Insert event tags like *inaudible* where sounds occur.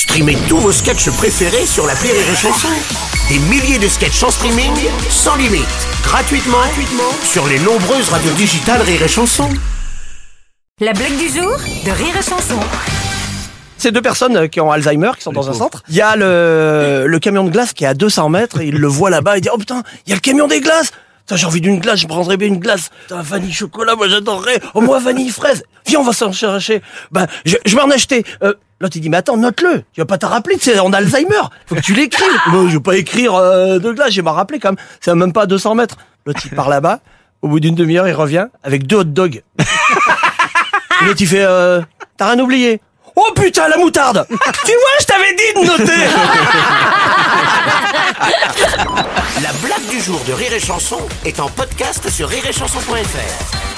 Streamez tous vos sketchs préférés sur la Rire et Chanson. Des milliers de sketchs en streaming, sans limite, gratuitement, gratuitement sur les nombreuses radios digitales Rire et Chanson. La blague du jour de Rire et Chanson. C'est deux personnes euh, qui ont Alzheimer, qui sont dans un centre. Il y a le, le camion de glace qui est à 200 mètres, il le voit là-bas, il dit, oh putain, il y a le camion des glaces Putain, j'ai envie d'une glace, je prendrais bien une glace. Putain, vanille chocolat, moi j'adorerais. Oh, moi vanille fraise. Viens, on va s'en chercher. Ben, je, je vais en acheter. Euh, L'autre il dit, mais attends, note-le. Tu vas pas t'en rappeler, tu sais, on a Alzheimer. Faut que tu l'écrives. *laughs* Moi, je vais pas écrire euh, de glace, je vais m'en rappeler quand même. C'est même pas à 200 mètres. L'autre il part là-bas. Au bout d'une demi-heure, il revient avec deux hot dogs. *laughs* L'autre il fait, euh, t'as rien oublié. Oh putain, la moutarde *laughs* Tu vois, je t'avais dit de noter La blague du jour de Rire et Chanson est en podcast sur rireetchanson.fr.